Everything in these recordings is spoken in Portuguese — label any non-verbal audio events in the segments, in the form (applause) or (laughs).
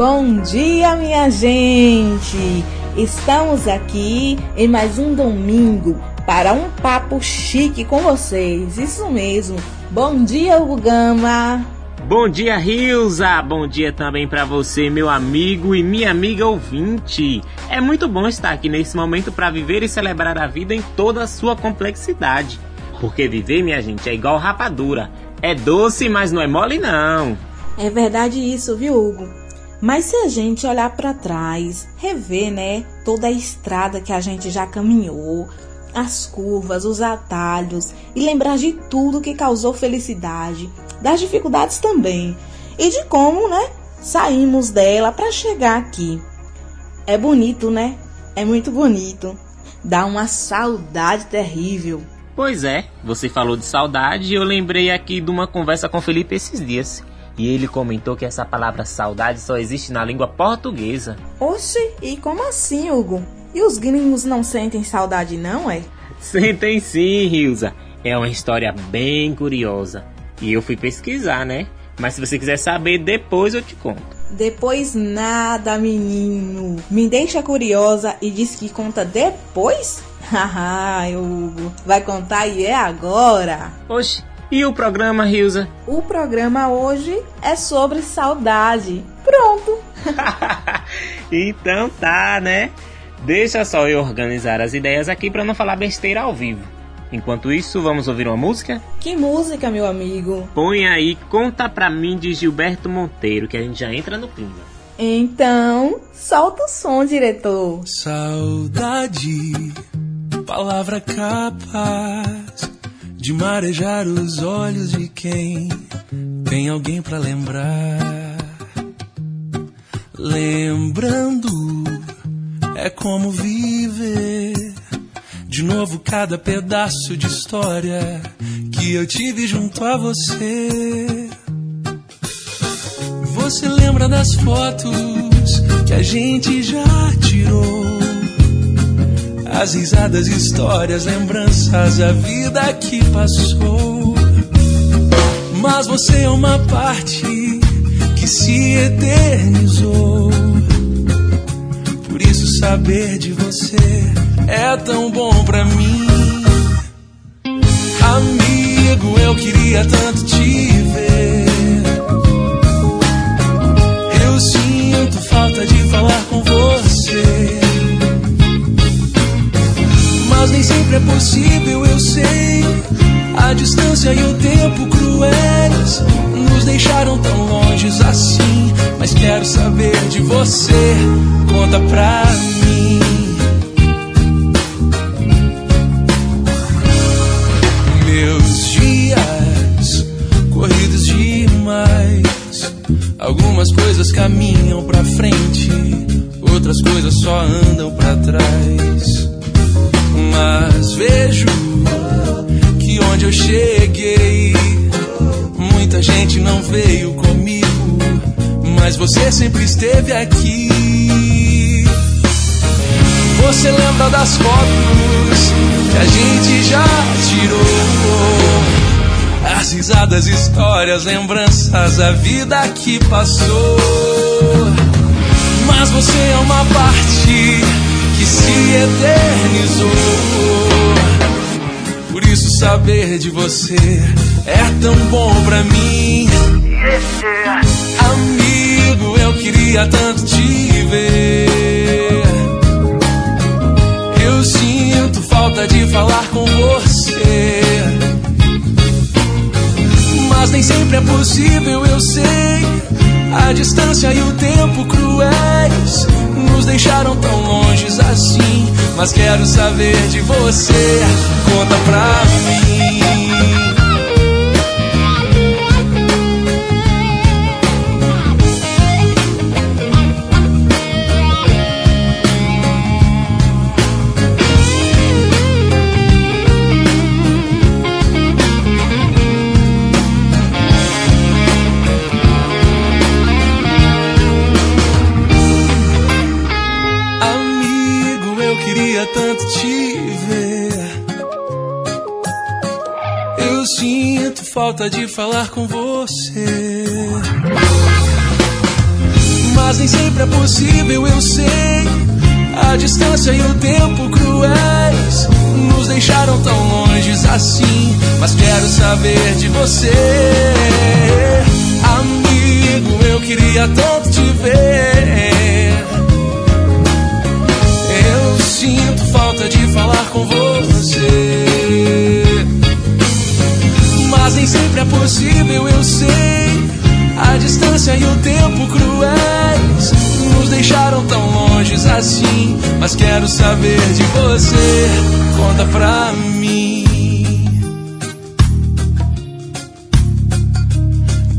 Bom dia, minha gente! Estamos aqui em mais um domingo para um papo chique com vocês. Isso mesmo. Bom dia, Hugo Gama. Bom dia, Rilza! Bom dia também para você, meu amigo e minha amiga ouvinte. É muito bom estar aqui nesse momento para viver e celebrar a vida em toda a sua complexidade. Porque viver, minha gente, é igual rapadura. É doce, mas não é mole não. É verdade isso, viu, Hugo? Mas se a gente olhar para trás, rever, né, toda a estrada que a gente já caminhou, as curvas, os atalhos e lembrar de tudo que causou felicidade, das dificuldades também e de como, né, saímos dela para chegar aqui. É bonito, né? É muito bonito. Dá uma saudade terrível. Pois é, você falou de saudade e eu lembrei aqui de uma conversa com Felipe esses dias. E ele comentou que essa palavra saudade só existe na língua portuguesa. Oxe, e como assim, Hugo? E os gringos não sentem saudade, não, é? Sentem sim, Rilza. É uma história bem curiosa. E eu fui pesquisar, né? Mas se você quiser saber, depois eu te conto. Depois nada, menino. Me deixa curiosa e diz que conta depois? (laughs) Haha, Hugo. Vai contar e é agora. Oxe, e o programa, Rilza? O programa hoje é sobre saudade. Pronto. (laughs) então tá, né? Deixa só eu organizar as ideias aqui para não falar besteira ao vivo. Enquanto isso, vamos ouvir uma música? Que música, meu amigo? Põe aí Conta Pra Mim de Gilberto Monteiro, que a gente já entra no clima. Então, solta o som, diretor. Saudade, palavra capaz de marejar os olhos de quem tem alguém para lembrar. Lembrando é como viver de novo cada pedaço de história que eu tive junto a você. Você lembra das fotos que a gente já tirou? As risadas, histórias, lembranças, a vida que passou. Mas você é uma parte que se eternizou. Por isso, saber de você é tão bom pra mim. Amigo, eu queria tanto te ver. Nem sempre é possível, eu sei. A distância e o tempo cruéis nos deixaram tão longes assim. Mas quero saber de você, conta pra mim. Meus dias corridos demais. Algumas coisas caminham pra frente, outras coisas só andam pra vejo que onde eu cheguei, muita gente não veio comigo, mas você sempre esteve aqui. Você lembra das fotos que a gente já tirou? As risadas, histórias, lembranças, a vida que passou. Mas você é uma parte que se eternizou. Saber de você é tão bom pra mim. Amigo, eu queria tanto te ver. Eu sinto falta de falar com você. Mas nem sempre é possível, eu sei. A distância e o tempo cruéis nos deixaram tão longes assim. Mas quero saber de você, conta pra mim. Falta de falar com você. Mas nem sempre é possível, eu sei. A distância e o tempo cruéis nos deixaram tão longe assim. Mas quero saber de você, amigo. Eu queria tanto te ver. Falta de falar com você. Mas nem sempre é possível, eu sei. A distância e o tempo cruéis nos deixaram tão longe assim. Mas quero saber de você, conta pra mim.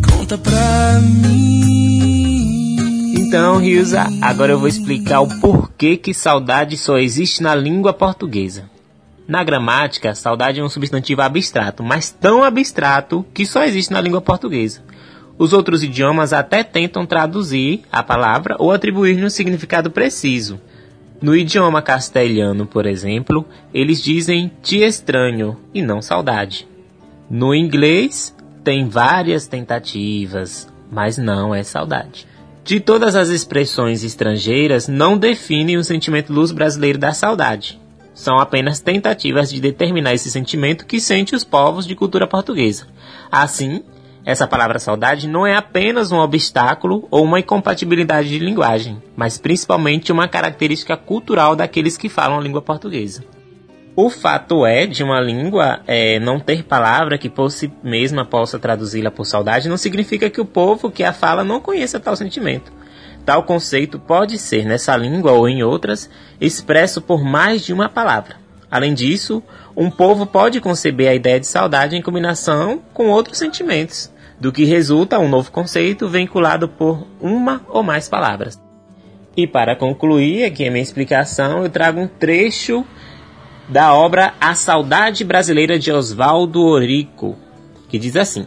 Conta pra mim. Então, Rilza, agora eu vou explicar o porquê que saudade só existe na língua portuguesa. Na gramática, saudade é um substantivo abstrato, mas tão abstrato que só existe na língua portuguesa. Os outros idiomas até tentam traduzir a palavra ou atribuir-lhe um significado preciso. No idioma castelhano, por exemplo, eles dizem te estranho e não saudade. No inglês, tem várias tentativas, mas não é saudade. De todas as expressões estrangeiras, não definem o sentimento luz brasileiro da saudade. São apenas tentativas de determinar esse sentimento que sente os povos de cultura portuguesa. Assim, essa palavra saudade não é apenas um obstáculo ou uma incompatibilidade de linguagem, mas principalmente uma característica cultural daqueles que falam a língua portuguesa. O fato é de uma língua é, não ter palavra que por si mesma possa traduzi-la por saudade não significa que o povo que a fala não conheça tal sentimento. Tal conceito pode ser, nessa língua ou em outras, expresso por mais de uma palavra. Além disso, um povo pode conceber a ideia de saudade em combinação com outros sentimentos, do que resulta um novo conceito vinculado por uma ou mais palavras. E para concluir aqui a minha explicação, eu trago um trecho da obra A Saudade Brasileira de Oswaldo Orico, que diz assim: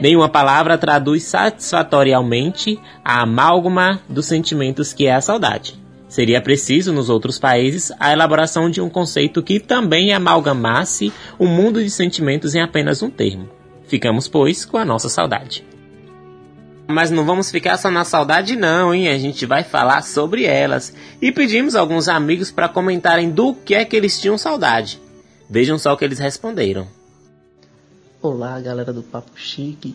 Nenhuma palavra traduz satisfatoriamente a amálgama dos sentimentos que é a saudade. Seria preciso, nos outros países, a elaboração de um conceito que também amalgamasse o um mundo de sentimentos em apenas um termo. Ficamos, pois, com a nossa saudade. Mas não vamos ficar só na saudade, não, hein? A gente vai falar sobre elas. E pedimos alguns amigos para comentarem do que é que eles tinham saudade. Vejam só o que eles responderam. Olá, galera do Papo Chique.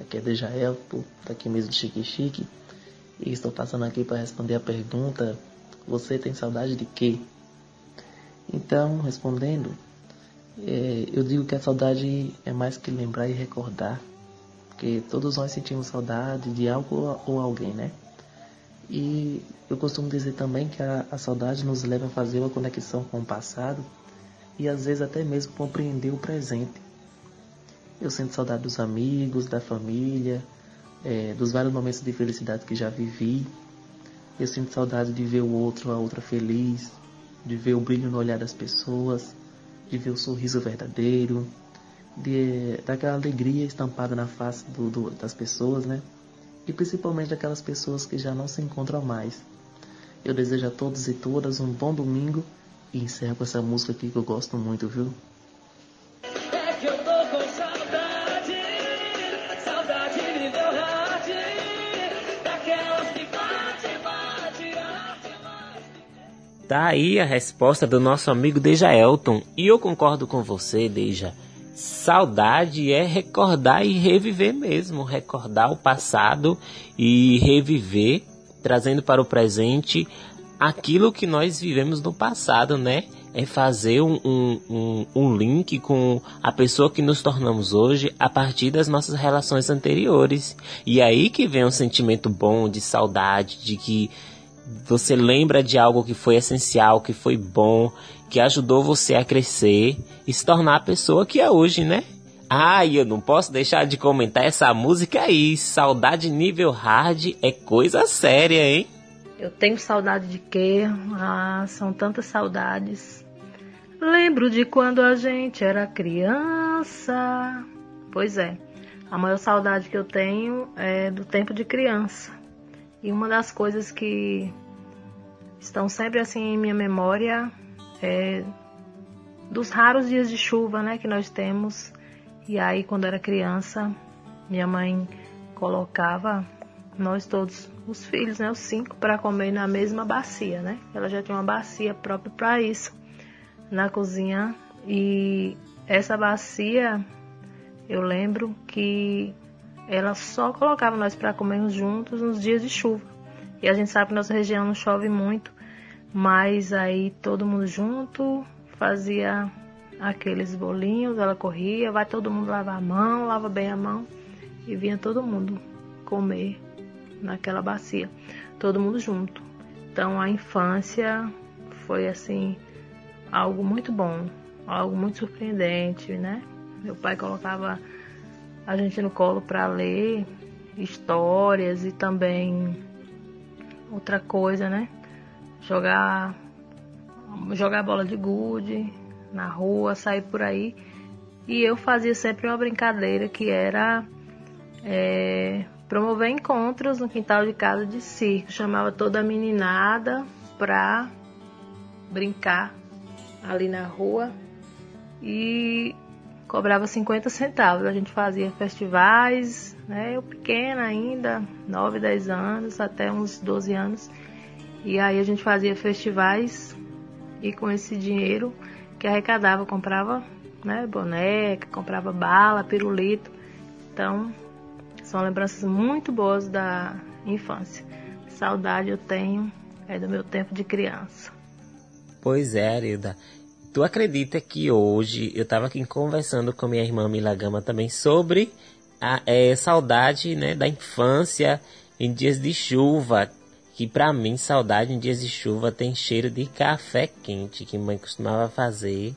Aqui é Dejael, daqui mesmo de Chique Chique e estou passando aqui para responder a pergunta: você tem saudade de quê? Então, respondendo, é, eu digo que a saudade é mais que lembrar e recordar, porque todos nós sentimos saudade de algo ou alguém, né? E eu costumo dizer também que a, a saudade nos leva a fazer uma conexão com o passado e às vezes até mesmo compreender o presente. Eu sinto saudade dos amigos, da família, é, dos vários momentos de felicidade que já vivi. Eu sinto saudade de ver o outro, a outra feliz, de ver o brilho no olhar das pessoas, de ver o sorriso verdadeiro, de, daquela alegria estampada na face do, do, das pessoas, né? E principalmente daquelas pessoas que já não se encontram mais. Eu desejo a todos e todas um bom domingo e encerro com essa música aqui que eu gosto muito, viu? Tá aí a resposta do nosso amigo Deja Elton. E eu concordo com você, Deja. Saudade é recordar e reviver mesmo. Recordar o passado e reviver, trazendo para o presente aquilo que nós vivemos no passado, né? É fazer um, um, um, link com a pessoa que nos tornamos hoje a partir das nossas relações anteriores. E aí que vem um sentimento bom de saudade, de que você lembra de algo que foi essencial, que foi bom, que ajudou você a crescer e se tornar a pessoa que é hoje, né? Ah, eu não posso deixar de comentar essa música aí. Saudade nível hard é coisa séria, hein? Eu tenho saudade de quê? Ah, são tantas saudades. Lembro de quando a gente era criança. Pois é, a maior saudade que eu tenho é do tempo de criança. E uma das coisas que estão sempre assim em minha memória é dos raros dias de chuva, né, que nós temos. E aí quando era criança, minha mãe colocava nós todos, os filhos, né, os cinco, para comer na mesma bacia, né? Ela já tinha uma bacia própria para isso na cozinha e essa bacia eu lembro que ela só colocava nós para comermos juntos nos dias de chuva. E a gente sabe que nossa região não chove muito, mas aí todo mundo junto fazia aqueles bolinhos, ela corria, vai todo mundo lavar a mão, lava bem a mão e vinha todo mundo comer naquela bacia, todo mundo junto. Então a infância foi assim algo muito bom, algo muito surpreendente, né? Meu pai colocava a gente no colo para ler histórias e também outra coisa, né? Jogar jogar bola de gude na rua, sair por aí. E eu fazia sempre uma brincadeira que era é, promover encontros no quintal de casa de circo. Chamava toda a meninada pra brincar ali na rua e cobrava 50 centavos. A gente fazia festivais, né? Eu pequena ainda, 9, 10 anos, até uns 12 anos. E aí a gente fazia festivais e com esse dinheiro que arrecadava, comprava né, boneca, comprava bala, pirulito. Então, são lembranças muito boas da infância. Saudade eu tenho é do meu tempo de criança. Pois é, Arilda. Tu acredita que hoje eu estava aqui conversando com minha irmã Milagama também sobre a é, saudade né, da infância em dias de chuva. Que para mim, saudade em dias de chuva tem cheiro de café quente que mãe costumava fazer.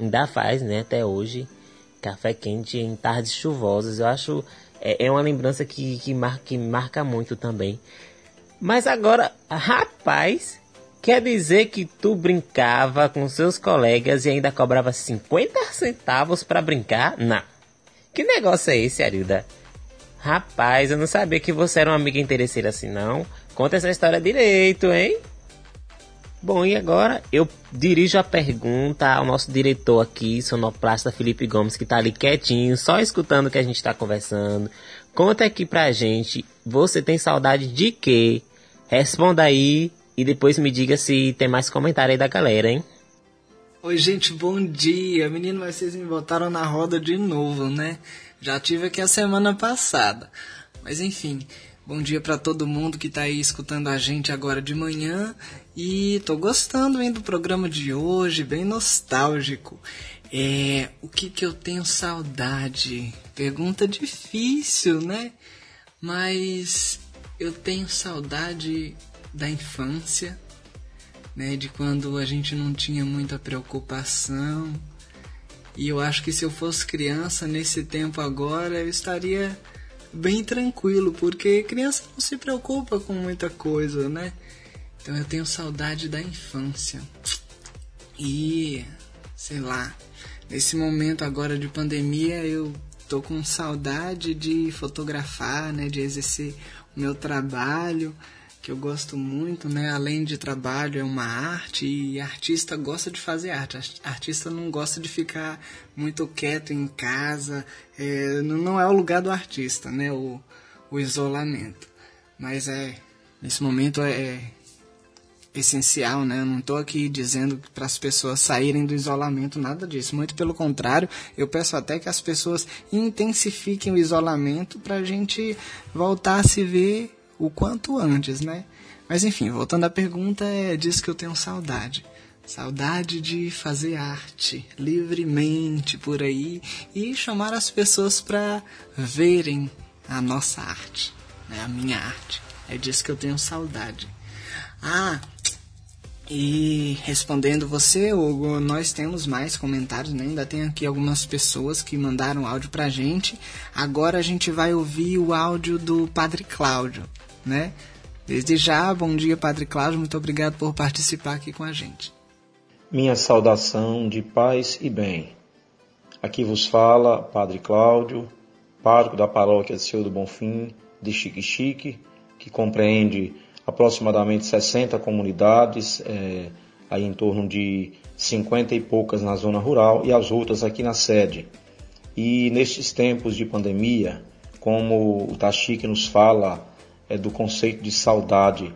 Ainda faz, né, até hoje. Café quente em tardes chuvosas. Eu acho é, é uma lembrança que, que, marca, que marca muito também. Mas agora, rapaz, quer dizer que tu brincava com seus colegas e ainda cobrava 50 centavos para brincar? Não. Que negócio é esse, Arilda? Rapaz, eu não sabia que você era uma amiga interesseira assim, não. Conta essa história direito, hein? Bom, e agora eu dirijo a pergunta ao nosso diretor aqui, sonoplasta Felipe Gomes, que tá ali quietinho, só escutando o que a gente tá conversando. Conta aqui pra gente, você tem saudade de quê? Responda aí e depois me diga se tem mais comentário aí da galera, hein? Oi, gente, bom dia. Menino, vocês me botaram na roda de novo, né? Já tive aqui a semana passada. Mas enfim, bom dia para todo mundo que tá aí escutando a gente agora de manhã e tô gostando hein, do programa de hoje, bem nostálgico. É, o que que eu tenho saudade? Pergunta difícil, né? Mas eu tenho saudade da infância, né, de quando a gente não tinha muita preocupação. E eu acho que se eu fosse criança nesse tempo agora, eu estaria bem tranquilo, porque criança não se preocupa com muita coisa, né? Então eu tenho saudade da infância. E, sei lá, nesse momento agora de pandemia eu tô com saudade de fotografar, né, de exercer o meu trabalho, que eu gosto muito, né? Além de trabalho, é uma arte e artista gosta de fazer arte. Artista não gosta de ficar muito quieto em casa. É, não é o lugar do artista, né? O, o isolamento. Mas é nesse momento é, é essencial, né? Eu não estou aqui dizendo para as pessoas saírem do isolamento, nada disso. Muito pelo contrário, eu peço até que as pessoas intensifiquem o isolamento para a gente voltar a se ver o quanto antes, né? Mas enfim, voltando à pergunta, é disso que eu tenho saudade. Saudade de fazer arte livremente por aí e chamar as pessoas para verem a nossa arte, né? a minha arte. É disso que eu tenho saudade. Ah, e respondendo você, Hugo, nós temos mais comentários, né? Ainda tem aqui algumas pessoas que mandaram áudio pra gente. Agora a gente vai ouvir o áudio do Padre Cláudio, né? Desde já, bom dia, Padre Cláudio, muito obrigado por participar aqui com a gente. Minha saudação de paz e bem. Aqui vos fala Padre Cláudio, pároco da paróquia de Senhor do Bonfim, de Chique, que compreende aproximadamente 60 comunidades, é, aí em torno de 50 e poucas na zona rural e as outras aqui na sede. E nestes tempos de pandemia, como o Tachique nos fala é, do conceito de saudade.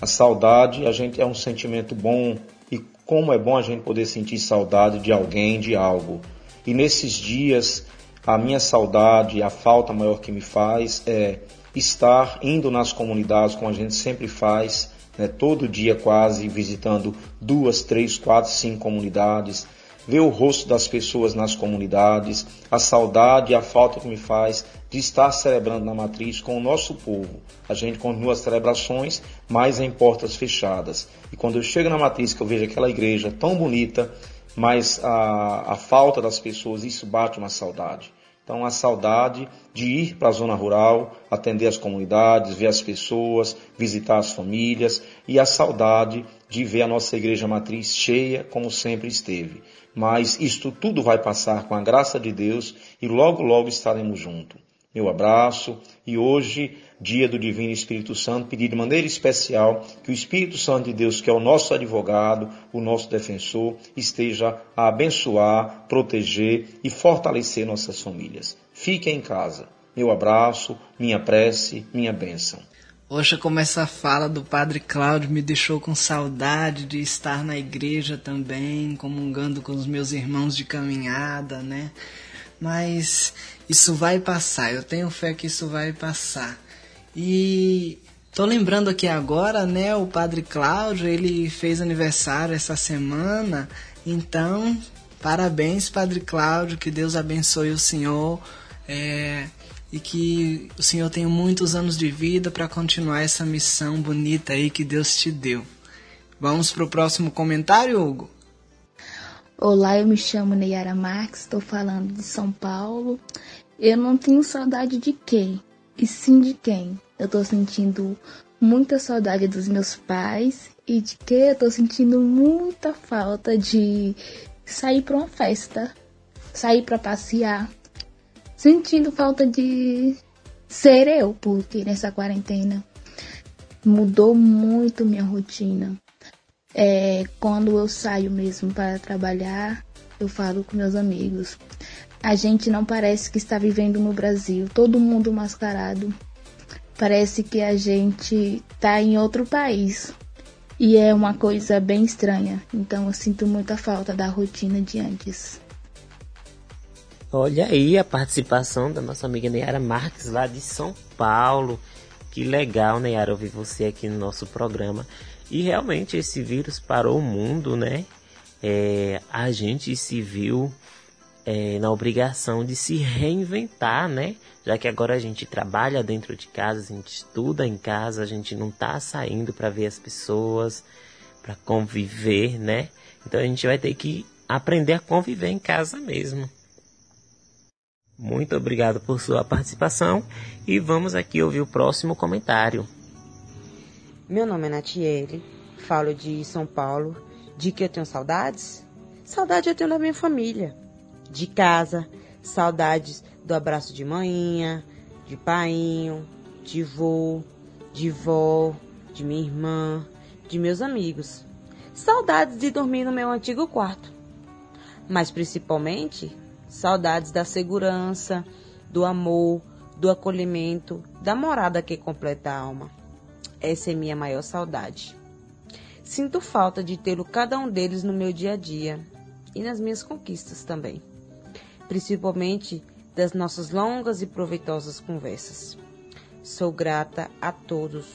A saudade, a gente é um sentimento bom e como é bom a gente poder sentir saudade de alguém, de algo. E nesses dias, a minha saudade, a falta maior que me faz é estar indo nas comunidades como a gente sempre faz, né, todo dia quase visitando duas, três, quatro, cinco comunidades, ver o rosto das pessoas nas comunidades, a saudade a falta que me faz de estar celebrando na matriz com o nosso povo. A gente continua as celebrações, mas em portas fechadas. E quando eu chego na matriz, que eu vejo aquela igreja tão bonita, mas a, a falta das pessoas, isso bate uma saudade. Então, a saudade de ir para a zona rural, atender as comunidades, ver as pessoas, visitar as famílias e a saudade de ver a nossa igreja matriz cheia como sempre esteve. Mas isto tudo vai passar com a graça de Deus e logo, logo estaremos juntos. Meu abraço e hoje, dia do Divino Espírito Santo, pedir de maneira especial que o Espírito Santo de Deus, que é o nosso advogado, o nosso defensor, esteja a abençoar, proteger e fortalecer nossas famílias. Fique em casa. Meu abraço, minha prece, minha bênção. Poxa, como essa fala do Padre Cláudio me deixou com saudade de estar na igreja também, comungando com os meus irmãos de caminhada, né? Mas isso vai passar, eu tenho fé que isso vai passar. E tô lembrando aqui agora, né, o Padre Cláudio, ele fez aniversário essa semana, então, parabéns, Padre Cláudio, que Deus abençoe o senhor. É, e que o Senhor tenha muitos anos de vida para continuar essa missão bonita aí que Deus te deu. Vamos para o próximo comentário, Hugo? Olá, eu me chamo Neyara Marques, estou falando de São Paulo. Eu não tenho saudade de quem, e sim de quem. Eu estou sentindo muita saudade dos meus pais e de que eu estou sentindo muita falta de sair para uma festa, sair para passear, sentindo falta de ser eu, porque nessa quarentena mudou muito minha rotina. É, quando eu saio mesmo para trabalhar, eu falo com meus amigos. A gente não parece que está vivendo no Brasil, todo mundo mascarado. Parece que a gente está em outro país. E é uma coisa bem estranha. Então eu sinto muita falta da rotina de antes. Olha aí a participação da nossa amiga Neyara Marques lá de São Paulo. Que legal, Neyara, ouvir você aqui no nosso programa. E realmente esse vírus parou o mundo, né? É, a gente se viu é, na obrigação de se reinventar, né? Já que agora a gente trabalha dentro de casa, a gente estuda em casa, a gente não tá saindo para ver as pessoas, para conviver, né? Então a gente vai ter que aprender a conviver em casa mesmo. Muito obrigado por sua participação e vamos aqui ouvir o próximo comentário. Meu nome é Natiele, falo de São Paulo. De que eu tenho saudades? Saudade eu tenho da minha família, de casa, saudades do abraço de manhã, de painho, de vô, de vó, de minha irmã, de meus amigos. Saudades de dormir no meu antigo quarto. Mas principalmente Saudades da segurança, do amor, do acolhimento, da morada que completa a alma. Essa é minha maior saudade. Sinto falta de tê-lo cada um deles no meu dia a dia e nas minhas conquistas também, principalmente das nossas longas e proveitosas conversas. Sou grata a todos,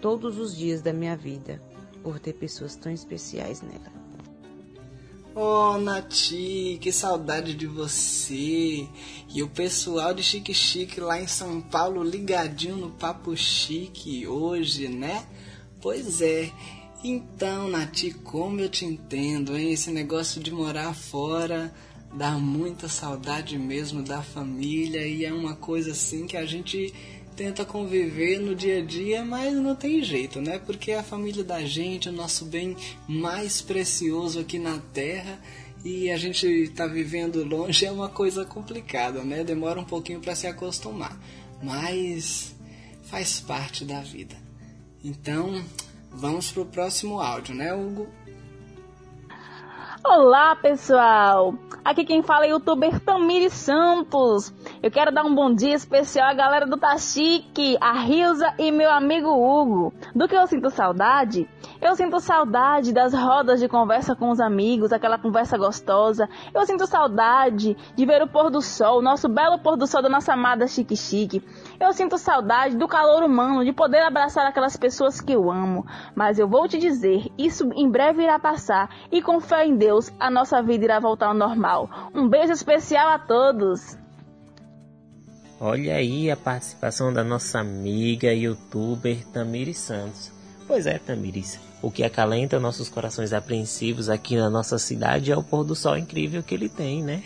todos os dias da minha vida, por ter pessoas tão especiais nela. Oh, Nati, que saudade de você. E o pessoal de Chique Chique lá em São Paulo ligadinho no Papo Chique hoje, né? Pois é. Então, Nati, como eu te entendo, hein? Esse negócio de morar fora dá muita saudade mesmo da família e é uma coisa assim que a gente tenta conviver no dia a dia, mas não tem jeito, né? Porque a família da gente, o nosso bem mais precioso aqui na Terra, e a gente está vivendo longe (laughs) é uma coisa complicada, né? Demora um pouquinho para se acostumar, mas faz parte da vida. Então, vamos pro próximo áudio, né, Hugo? Olá, pessoal! Aqui quem fala é o youtuber Tamiri Santos. Eu quero dar um bom dia especial à galera do Tachique, a Rilza e meu amigo Hugo. Do que eu sinto saudade? Eu sinto saudade das rodas de conversa com os amigos, aquela conversa gostosa. Eu sinto saudade de ver o pôr do sol, o nosso belo pôr do sol da nossa amada Chique Chique. Eu sinto saudade do calor humano, de poder abraçar aquelas pessoas que eu amo. Mas eu vou te dizer, isso em breve irá passar e com fé em Deus, a nossa vida irá voltar ao normal. Um beijo especial a todos. Olha aí a participação da nossa amiga youtuber Tamires Santos. Pois é, Tamires, o que acalenta nossos corações apreensivos aqui na nossa cidade é o pôr do sol incrível que ele tem, né?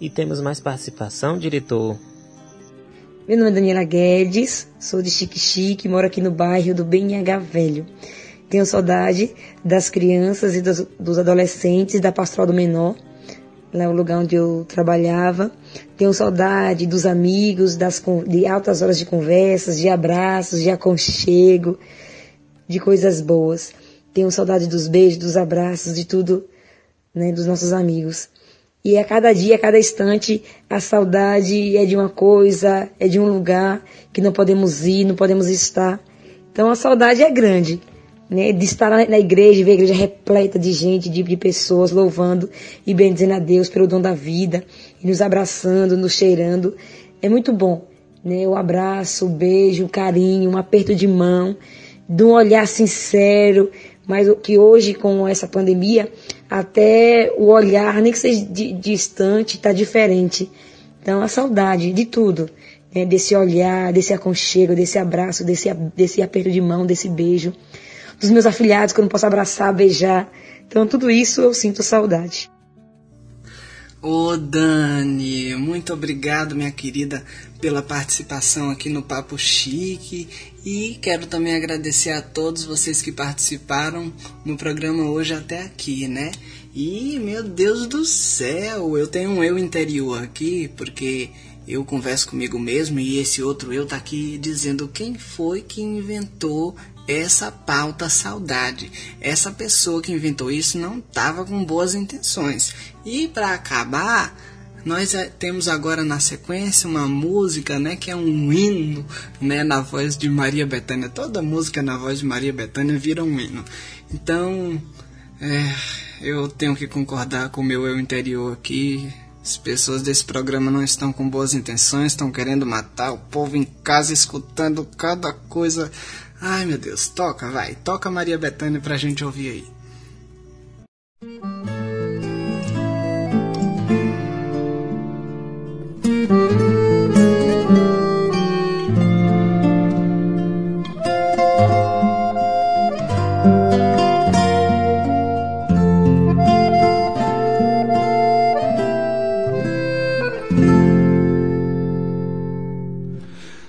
E temos mais participação, diretor? Meu nome é Daniela Guedes, sou de Chique Chique, moro aqui no bairro do BNH Velho. Tenho saudade das crianças e dos, dos adolescentes da Pastoral do Menor, lá no lugar onde eu trabalhava. Tenho saudade dos amigos, das, de altas horas de conversas, de abraços, de aconchego, de coisas boas. Tenho saudade dos beijos, dos abraços, de tudo, né, dos nossos amigos. E a cada dia, a cada instante, a saudade é de uma coisa, é de um lugar que não podemos ir, não podemos estar. Então a saudade é grande, né? De estar na igreja, ver a igreja repleta de gente, de, de pessoas louvando e bendizendo a Deus pelo dom da vida, e nos abraçando, nos cheirando. É muito bom, né? O abraço, o beijo, o carinho, um aperto de mão, de um olhar sincero, mas que hoje com essa pandemia até o olhar, nem que seja distante, está diferente. Então, a saudade de tudo, né? desse olhar, desse aconchego, desse abraço, desse, desse aperto de mão, desse beijo, dos meus afilhados que eu não posso abraçar, beijar. Então, tudo isso eu sinto saudade. Ô Dani, muito obrigado, minha querida, pela participação aqui no Papo Chique e quero também agradecer a todos vocês que participaram no programa hoje até aqui, né? E meu Deus do céu, eu tenho um eu interior aqui porque eu converso comigo mesmo e esse outro eu tá aqui dizendo quem foi que inventou essa pauta saudade. Essa pessoa que inventou isso não estava com boas intenções. E para acabar, nós eh, temos agora na sequência uma música, né, que é um hino, né, na voz de Maria Bethânia. Toda música na voz de Maria Bethânia vira um hino. Então, é, eu tenho que concordar com o meu eu interior aqui. As pessoas desse programa não estão com boas intenções, estão querendo matar o povo em casa, escutando cada coisa Ai meu Deus, toca, vai, toca Maria Bethânia pra gente ouvir aí.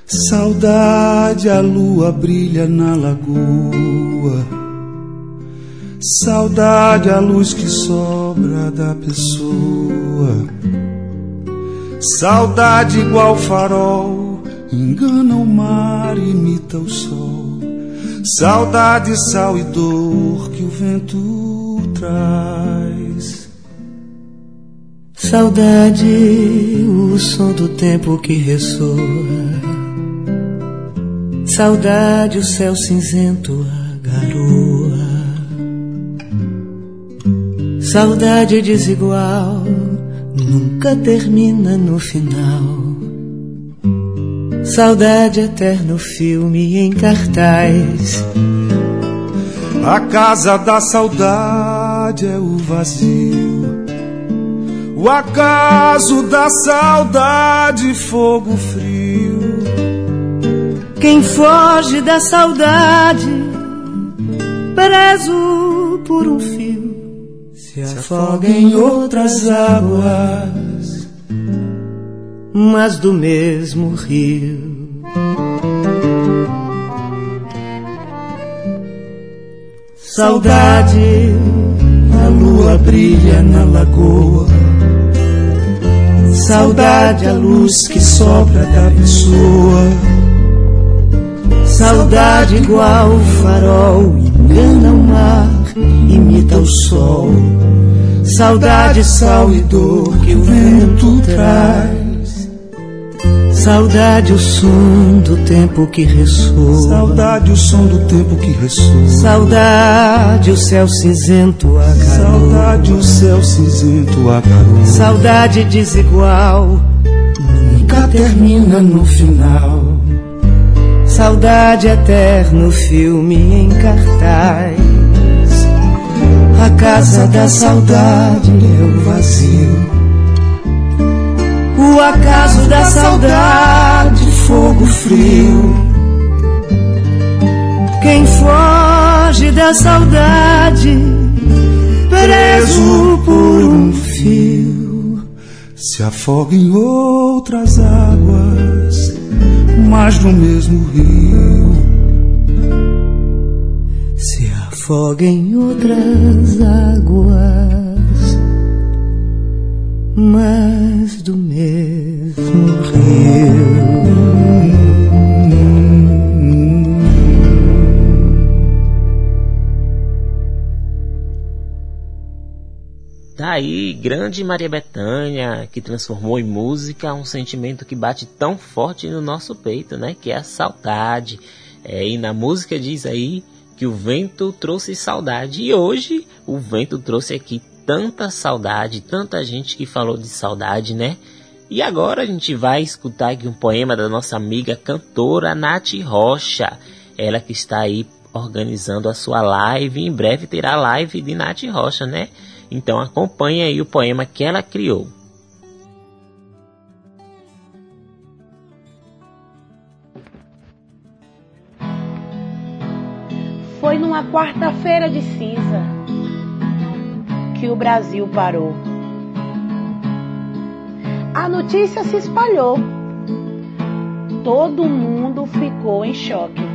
Saudade, a lua brilha na lagoa. Saudade, a luz que sobra da pessoa. Saudade igual farol, engana o mar, imita o sol. Saudade, sal e dor que o vento traz. Saudade, o som do tempo que ressoa Saudade, o céu cinzento, a garoa. Saudade desigual, nunca termina no final. Saudade, eterno filme em cartaz. A casa da saudade é o vazio. O acaso da saudade, fogo frio. Quem foge da saudade, preso por um fio, se afoga em outras águas, mas do mesmo rio. Saudade, a lua brilha na lagoa. Saudade, a luz que sobra da pessoa Saudade igual farol, engana o mar, imita o sol. Saudade, sal e dor que o vento traz. Saudade, o som do tempo que ressoa. Saudade, o som do tempo que ressoa. Saudade, o céu cinzento a Saudade, o céu cinzento a garoa. Saudade desigual, nunca termina no final. Saudade eterno, filme em cartaz. A casa da saudade é o vazio. O acaso da saudade, fogo frio. Quem foge da saudade, preso por um fio, se afoga em outras águas, mas no mesmo rio. Se afoga em outras águas, mas do mesmo Tá grande Maria Bethânia, que transformou em música um sentimento que bate tão forte no nosso peito, né? Que é a saudade. É, e na música diz aí que o vento trouxe saudade. E hoje o vento trouxe aqui tanta saudade, tanta gente que falou de saudade, né? E agora a gente vai escutar aqui um poema da nossa amiga cantora Nath Rocha. Ela que está aí organizando a sua live. Em breve terá live de Nath Rocha, né? Então acompanhe aí o poema que ela criou. Foi numa quarta-feira de cinza que o Brasil parou. A notícia se espalhou. Todo mundo ficou em choque.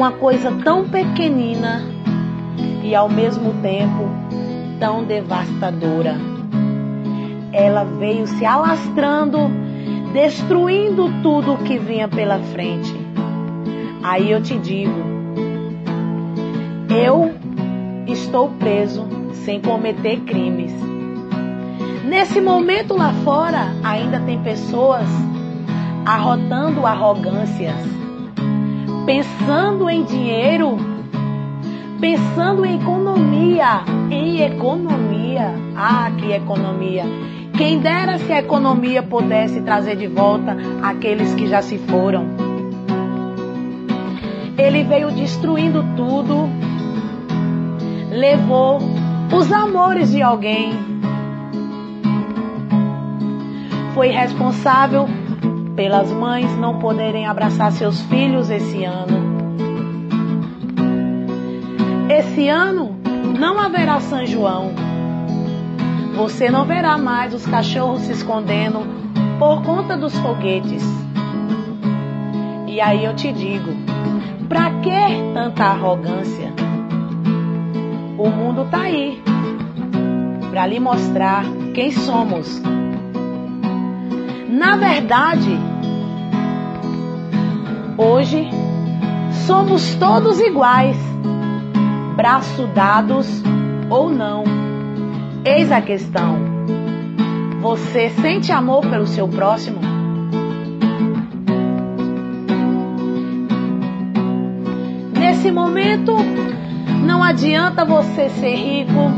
Uma coisa tão pequenina e ao mesmo tempo tão devastadora. Ela veio se alastrando destruindo tudo o que vinha pela frente. Aí eu te digo, eu estou preso sem cometer crimes. Nesse momento lá fora, ainda tem pessoas arrotando arrogâncias, pensando em dinheiro, pensando em economia, em economia. Ah, que economia! Quem dera se a economia pudesse trazer de volta aqueles que já se foram. Ele veio destruindo tudo, levou os amores de alguém. Foi responsável pelas mães não poderem abraçar seus filhos esse ano. Esse ano não haverá São João você não verá mais os cachorros se escondendo por conta dos foguetes. E aí eu te digo, pra que tanta arrogância? O mundo tá aí para lhe mostrar quem somos. Na verdade, hoje somos todos iguais, braço dados ou não. Eis a questão: você sente amor pelo seu próximo? Nesse momento, não adianta você ser rico,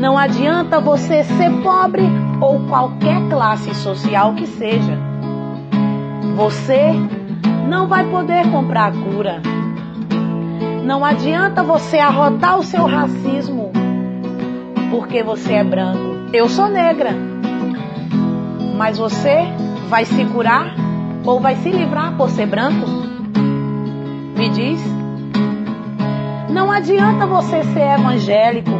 não adianta você ser pobre ou qualquer classe social que seja. Você não vai poder comprar a cura. Não adianta você arrotar o seu racismo porque você é branco. Eu sou negra. Mas você vai se curar ou vai se livrar por ser branco? Me diz. Não adianta você ser evangélico,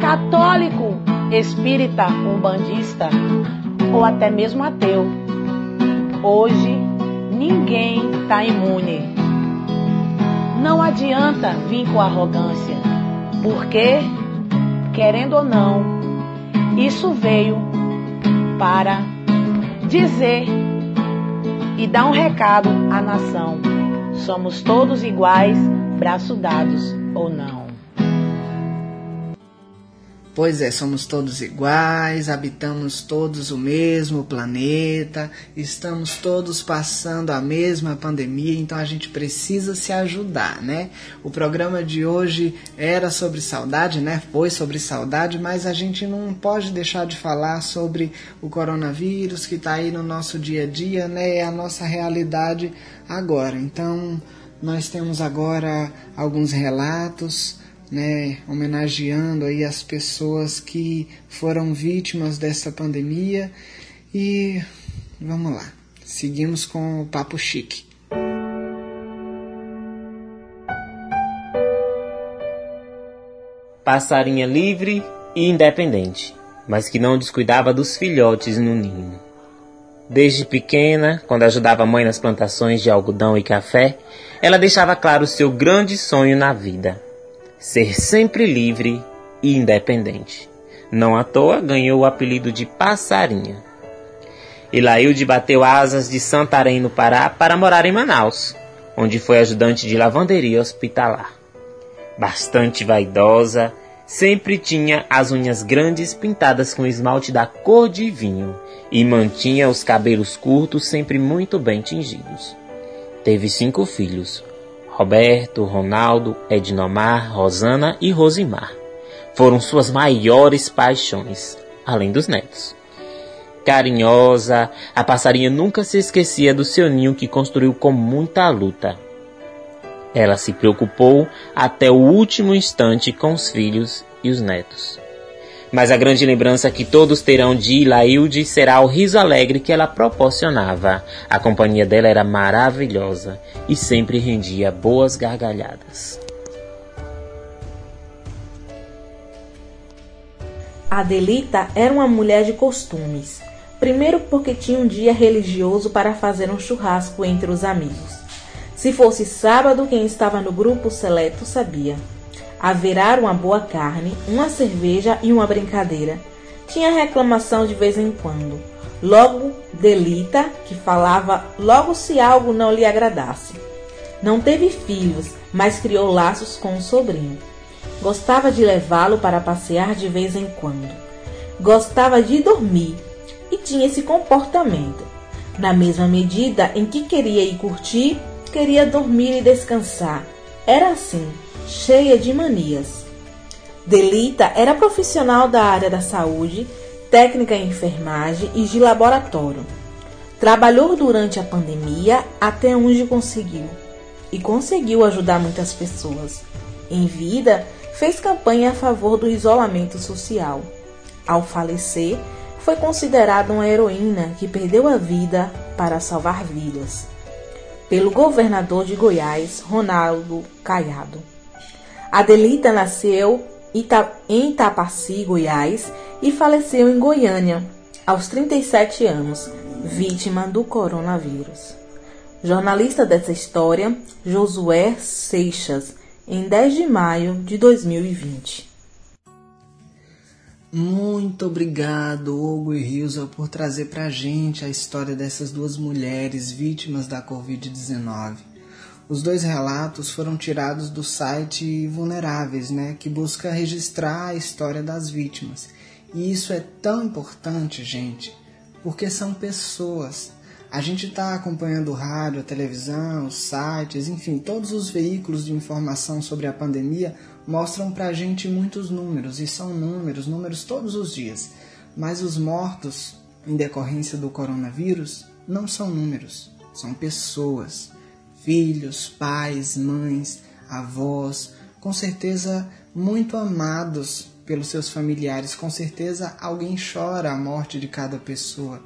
católico, espírita, umbandista ou até mesmo ateu. Hoje ninguém está imune. Não adianta vir com arrogância, porque querendo ou não, isso veio para dizer e dar um recado à nação. Somos todos iguais, braço dados ou não. Pois é, somos todos iguais, habitamos todos o mesmo planeta, estamos todos passando a mesma pandemia, então a gente precisa se ajudar, né? O programa de hoje era sobre saudade, né? Foi sobre saudade, mas a gente não pode deixar de falar sobre o coronavírus que está aí no nosso dia a dia, né? É a nossa realidade agora. Então, nós temos agora alguns relatos né, homenageando aí as pessoas que foram vítimas dessa pandemia e vamos lá, seguimos com o papo chique. Passarinha livre e independente, mas que não descuidava dos filhotes no ninho. Desde pequena, quando ajudava a mãe nas plantações de algodão e café, ela deixava claro seu grande sonho na vida ser sempre livre e independente. Não à toa ganhou o apelido de Passarinha. Ilailde bateu asas de Santarém no Pará para morar em Manaus, onde foi ajudante de lavanderia hospitalar. Bastante vaidosa, sempre tinha as unhas grandes pintadas com esmalte da cor de vinho e mantinha os cabelos curtos sempre muito bem tingidos. Teve cinco filhos, Roberto, Ronaldo, Ednomar, Rosana e Rosimar. Foram suas maiores paixões, além dos netos. Carinhosa, a passarinha nunca se esquecia do seu ninho que construiu com muita luta. Ela se preocupou até o último instante com os filhos e os netos. Mas a grande lembrança que todos terão de Ilailde será o riso alegre que ela proporcionava. A companhia dela era maravilhosa e sempre rendia boas gargalhadas. Adelita era uma mulher de costumes. Primeiro, porque tinha um dia religioso para fazer um churrasco entre os amigos. Se fosse sábado, quem estava no grupo seleto sabia haverá uma boa carne, uma cerveja e uma brincadeira. Tinha reclamação de vez em quando. Logo Delita, que falava logo se algo não lhe agradasse. Não teve filhos, mas criou laços com o sobrinho. Gostava de levá-lo para passear de vez em quando. Gostava de dormir e tinha esse comportamento. Na mesma medida em que queria ir curtir, queria dormir e descansar. Era assim cheia de manias. Delita era profissional da área da saúde, técnica em enfermagem e de laboratório. Trabalhou durante a pandemia até onde conseguiu e conseguiu ajudar muitas pessoas. Em vida, fez campanha a favor do isolamento social. Ao falecer, foi considerada uma heroína que perdeu a vida para salvar vidas. Pelo governador de Goiás, Ronaldo Caiado. Adelita nasceu em Itapaci, Goiás, e faleceu em Goiânia, aos 37 anos, vítima do coronavírus. Jornalista dessa história, Josué Seixas, em 10 de maio de 2020. Muito obrigado, Hugo e Rilza, por trazer pra gente a história dessas duas mulheres vítimas da Covid-19. Os dois relatos foram tirados do site Vulneráveis, né, que busca registrar a história das vítimas. E isso é tão importante, gente, porque são pessoas. A gente está acompanhando o rádio, a televisão, os sites, enfim, todos os veículos de informação sobre a pandemia mostram para a gente muitos números, e são números, números todos os dias. Mas os mortos em decorrência do coronavírus não são números, são pessoas filhos, pais, mães, avós, com certeza muito amados pelos seus familiares, com certeza alguém chora a morte de cada pessoa.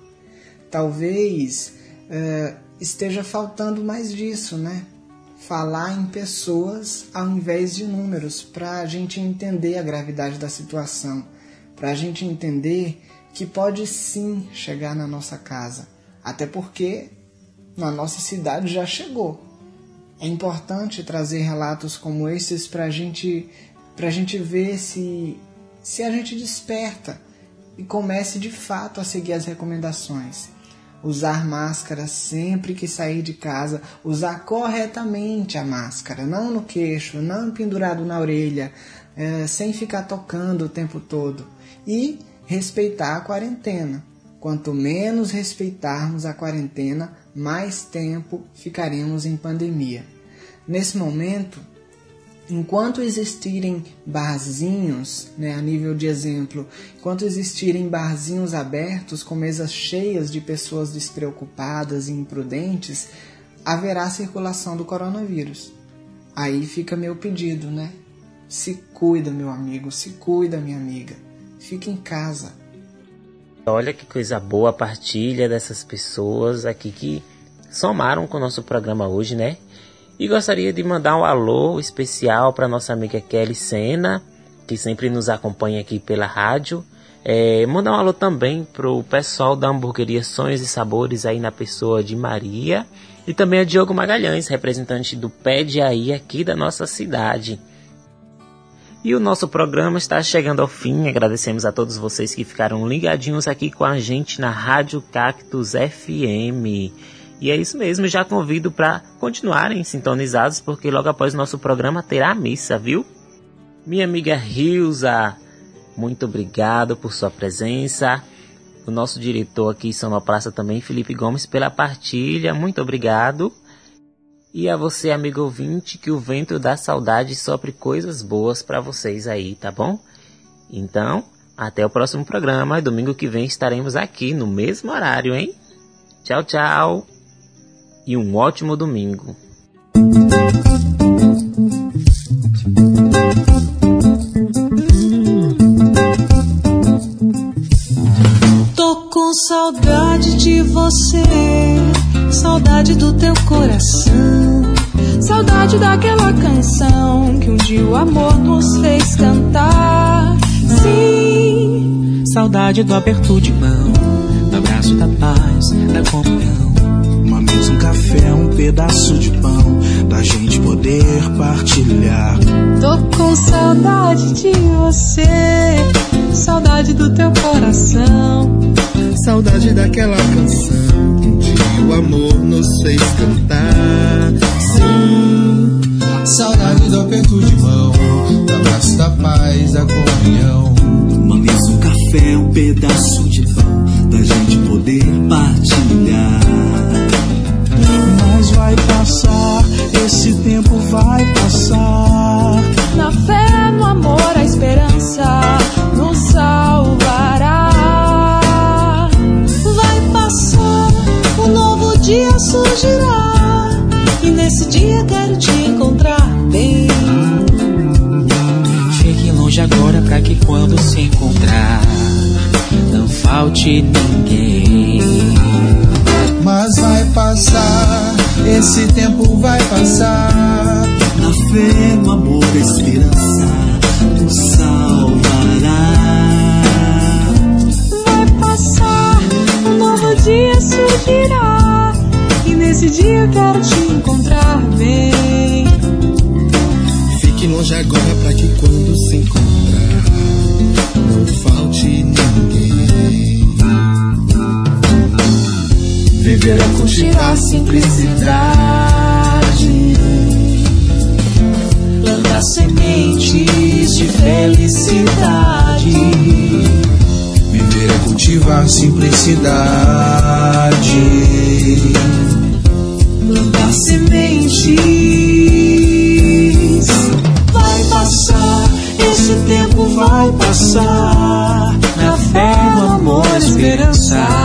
Talvez uh, esteja faltando mais disso, né? Falar em pessoas ao invés de números, para a gente entender a gravidade da situação, para a gente entender que pode sim chegar na nossa casa, até porque na nossa cidade já chegou. É importante trazer relatos como esses para gente, a gente ver se, se a gente desperta e comece de fato a seguir as recomendações. usar máscara sempre que sair de casa, usar corretamente a máscara, não no queixo, não pendurado na orelha, é, sem ficar tocando o tempo todo. E respeitar a quarentena. Quanto menos respeitarmos a quarentena, mais tempo ficaremos em pandemia. Nesse momento, enquanto existirem barzinhos, né, a nível de exemplo, enquanto existirem barzinhos abertos com mesas cheias de pessoas despreocupadas e imprudentes, haverá circulação do coronavírus. Aí fica meu pedido, né? Se cuida, meu amigo, se cuida, minha amiga. Fique em casa. Olha que coisa boa a partilha dessas pessoas aqui que somaram com o nosso programa hoje, né? E gostaria de mandar um alô especial para nossa amiga Kelly Sena, que sempre nos acompanha aqui pela rádio. É, mandar um alô também pro pessoal da hamburgueria Sonhos e Sabores aí na pessoa de Maria. E também a Diogo Magalhães, representante do Pé de Aí aqui da nossa cidade. E o nosso programa está chegando ao fim. Agradecemos a todos vocês que ficaram ligadinhos aqui com a gente na Rádio Cactus FM. E é isso mesmo, já convido para continuarem sintonizados, porque logo após o nosso programa terá missa, viu? Minha amiga Rilza, muito obrigado por sua presença. O nosso diretor aqui em São Praça também, Felipe Gomes, pela partilha, muito obrigado. E a você, amigo ouvinte, que o vento da saudade sopre coisas boas para vocês aí, tá bom? Então, até o próximo programa. Domingo que vem estaremos aqui no mesmo horário, hein? Tchau, tchau e um ótimo domingo. Tô com saudade de você, saudade do teu coração, saudade daquela canção que um dia o amor nos fez cantar. Sim, saudade do aperto de mão, do abraço da paz, da comunhão um café, um pedaço de pão, da gente poder partilhar. Tô com saudade de você, saudade do teu coração, saudade daquela canção que um dia o amor nos fez cantar. Sim, saudade do aperto de mão, do abraço da paz, da comunhão. Uma mesa, um café, um pedaço de pão, da gente poder partilhar vai passar, esse tempo vai passar. Na fé, no amor, a esperança nos salvará. Vai passar, um novo dia surgirá. E nesse dia quero te encontrar bem. Fique longe agora pra que quando se encontrar, não falte ninguém mas vai passar, esse tempo vai passar. Na fé, no amor, a esperança nos salvará. Vai passar, um novo dia surgirá. E nesse dia eu quero te encontrar bem. Fique longe agora para que quando se encontrar, não falte ninguém. Viver é cultivar simplicidade. Plantar sementes de felicidade. Viver é cultivar simplicidade. Plantar sementes. Vai passar, esse tempo vai passar. Na fé, no amor, esperança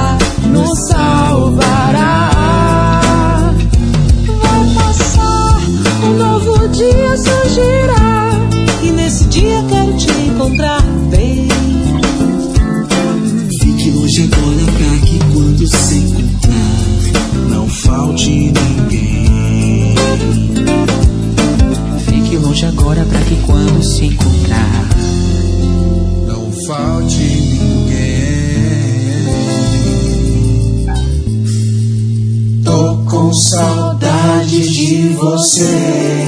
Longe agora pra que quando se encontrar, não falte ninguém. com saudade de você.